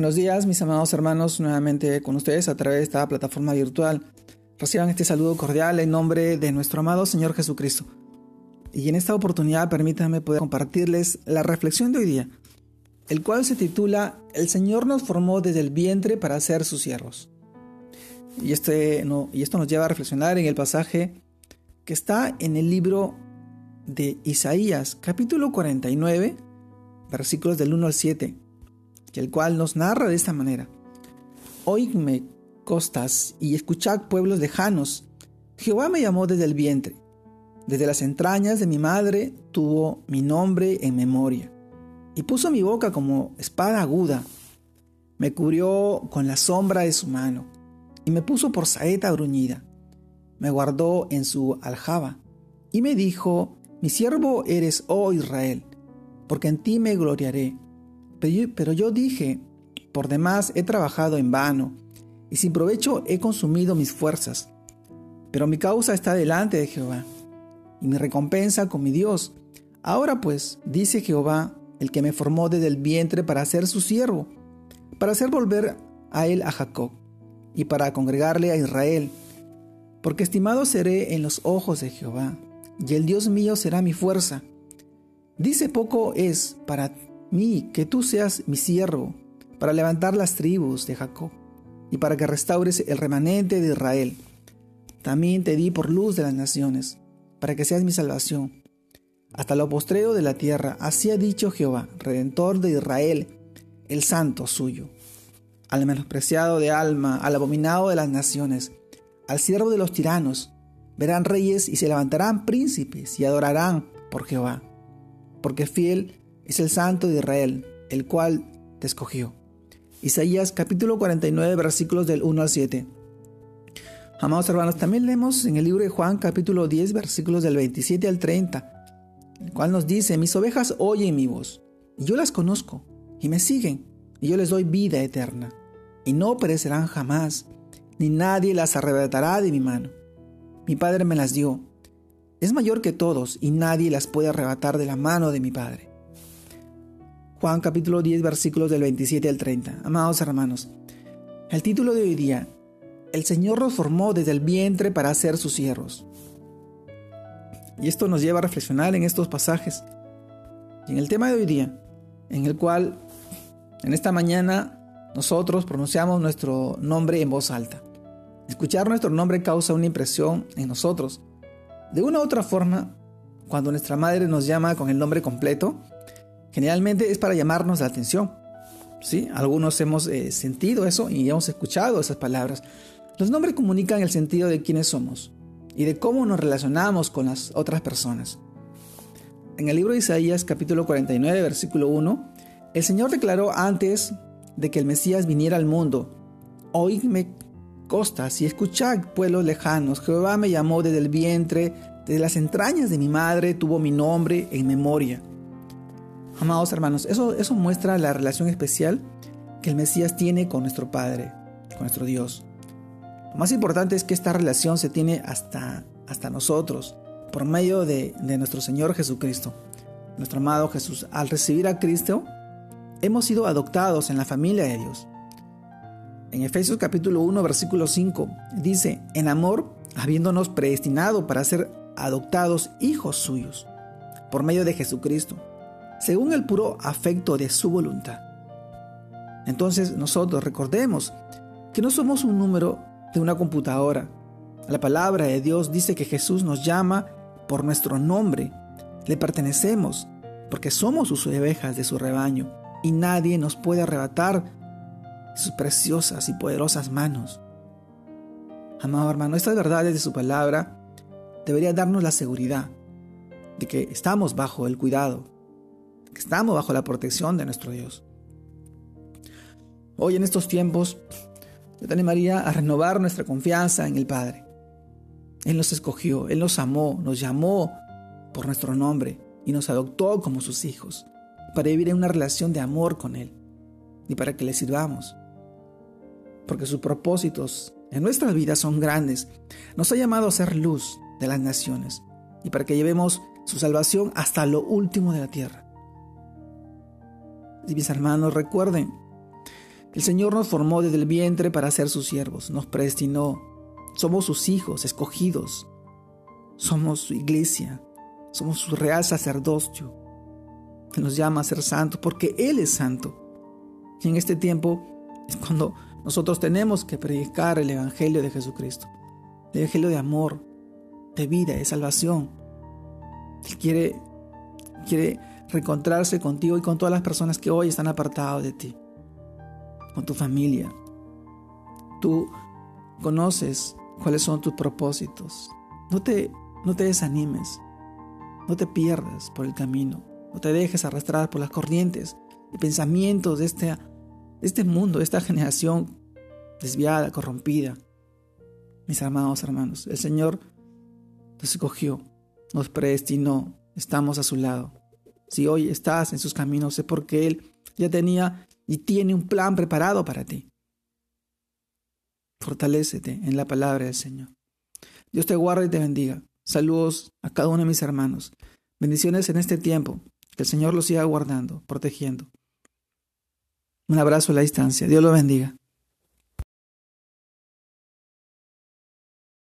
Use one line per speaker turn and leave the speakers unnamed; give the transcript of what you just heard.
Buenos días, mis amados hermanos, nuevamente con ustedes a través de esta plataforma virtual. Reciban este saludo cordial en nombre de nuestro amado Señor Jesucristo. Y en esta oportunidad permítanme poder compartirles la reflexión de hoy día, el cual se titula El Señor nos formó desde el vientre para ser sus siervos. Y, este, no, y esto nos lleva a reflexionar en el pasaje que está en el libro de Isaías, capítulo 49, versículos del 1 al 7 el cual nos narra de esta manera. Oídme, costas, y escuchad pueblos lejanos. Jehová me llamó desde el vientre. Desde las entrañas de mi madre tuvo mi nombre en memoria. Y puso mi boca como espada aguda. Me cubrió con la sombra de su mano. Y me puso por saeta bruñida. Me guardó en su aljaba. Y me dijo, mi siervo eres, oh Israel, porque en ti me gloriaré pero yo dije, por demás he trabajado en vano, y sin provecho he consumido mis fuerzas. Pero mi causa está delante de Jehová, y mi recompensa con mi Dios. Ahora pues, dice Jehová, el que me formó desde el vientre para ser su siervo, para hacer volver a él a Jacob, y para congregarle a Israel. Porque estimado seré en los ojos de Jehová, y el Dios mío será mi fuerza. Dice poco es para mí que tú seas mi siervo, para levantar las tribus de Jacob, y para que restaures el remanente de Israel. También te di por luz de las naciones, para que seas mi salvación. Hasta lo postreo de la tierra, así ha dicho Jehová, Redentor de Israel, el santo suyo. Al menospreciado de alma, al abominado de las naciones, al siervo de los tiranos, verán reyes y se levantarán príncipes y adorarán por Jehová, porque fiel es el Santo de Israel, el cual te escogió. Isaías capítulo 49 versículos del 1 al 7. Amados hermanos, también leemos en el libro de Juan capítulo 10 versículos del 27 al 30, el cual nos dice, mis ovejas oyen mi voz, y yo las conozco, y me siguen, y yo les doy vida eterna, y no perecerán jamás, ni nadie las arrebatará de mi mano. Mi Padre me las dio, es mayor que todos, y nadie las puede arrebatar de la mano de mi Padre. Juan capítulo 10 versículos del 27 al 30. Amados hermanos, el título de hoy día, El Señor nos formó desde el vientre para ser sus siervos. Y esto nos lleva a reflexionar en estos pasajes. Y en el tema de hoy día, en el cual en esta mañana nosotros pronunciamos nuestro nombre en voz alta. Escuchar nuestro nombre causa una impresión en nosotros. De una u otra forma, cuando nuestra madre nos llama con el nombre completo, generalmente es para llamarnos la atención. ¿sí? Algunos hemos eh, sentido eso y hemos escuchado esas palabras. Los nombres comunican el sentido de quiénes somos y de cómo nos relacionamos con las otras personas. En el libro de Isaías capítulo 49 versículo 1, el Señor declaró antes de que el Mesías viniera al mundo, oídme costas y escuchad pueblos lejanos, Jehová me llamó desde el vientre, desde las entrañas de mi madre tuvo mi nombre en memoria. Amados hermanos, eso, eso muestra la relación especial que el Mesías tiene con nuestro Padre, con nuestro Dios. Lo más importante es que esta relación se tiene hasta, hasta nosotros, por medio de, de nuestro Señor Jesucristo, nuestro amado Jesús. Al recibir a Cristo, hemos sido adoptados en la familia de Dios. En Efesios capítulo 1, versículo 5, dice, en amor, habiéndonos predestinado para ser adoptados hijos suyos, por medio de Jesucristo según el puro afecto de su voluntad. Entonces nosotros recordemos que no somos un número de una computadora. La palabra de Dios dice que Jesús nos llama por nuestro nombre. Le pertenecemos porque somos sus ovejas de su rebaño y nadie nos puede arrebatar sus preciosas y poderosas manos. Amado hermano, estas verdades de su palabra deberían darnos la seguridad de que estamos bajo el cuidado, estamos bajo la protección de nuestro Dios. Hoy en estos tiempos, yo te animaría a renovar nuestra confianza en el Padre. Él nos escogió, Él nos amó, nos llamó por nuestro nombre y nos adoptó como sus hijos para vivir en una relación de amor con Él y para que le sirvamos. Porque sus propósitos en nuestras vidas son grandes. Nos ha llamado a ser luz de las naciones y para que llevemos su salvación hasta lo último de la tierra. Y mis hermanos, recuerden El Señor nos formó desde el vientre para ser sus siervos, nos predestinó. Somos sus hijos escogidos. Somos su iglesia, somos su real sacerdocio, que nos llama a ser santos porque Él es santo. Y en este tiempo es cuando nosotros tenemos que predicar el Evangelio de Jesucristo, el Evangelio de amor, de vida, de salvación. Él quiere, quiere reencontrarse contigo y con todas las personas que hoy están apartadas de ti, con tu familia. Tú conoces cuáles son tus propósitos. No te, no te desanimes, no te pierdas por el camino, no te dejes arrastrar por las corrientes y pensamientos de este, de este mundo, de esta generación desviada, corrompida. Mis amados hermanos, el Señor nos escogió, nos predestinó, estamos a su lado. Si hoy estás en sus caminos es porque Él ya tenía y tiene un plan preparado para ti. Fortalécete en la palabra del Señor. Dios te guarde y te bendiga. Saludos a cada uno de mis hermanos. Bendiciones en este tiempo. Que el Señor los siga guardando, protegiendo. Un abrazo a la distancia. Dios lo bendiga.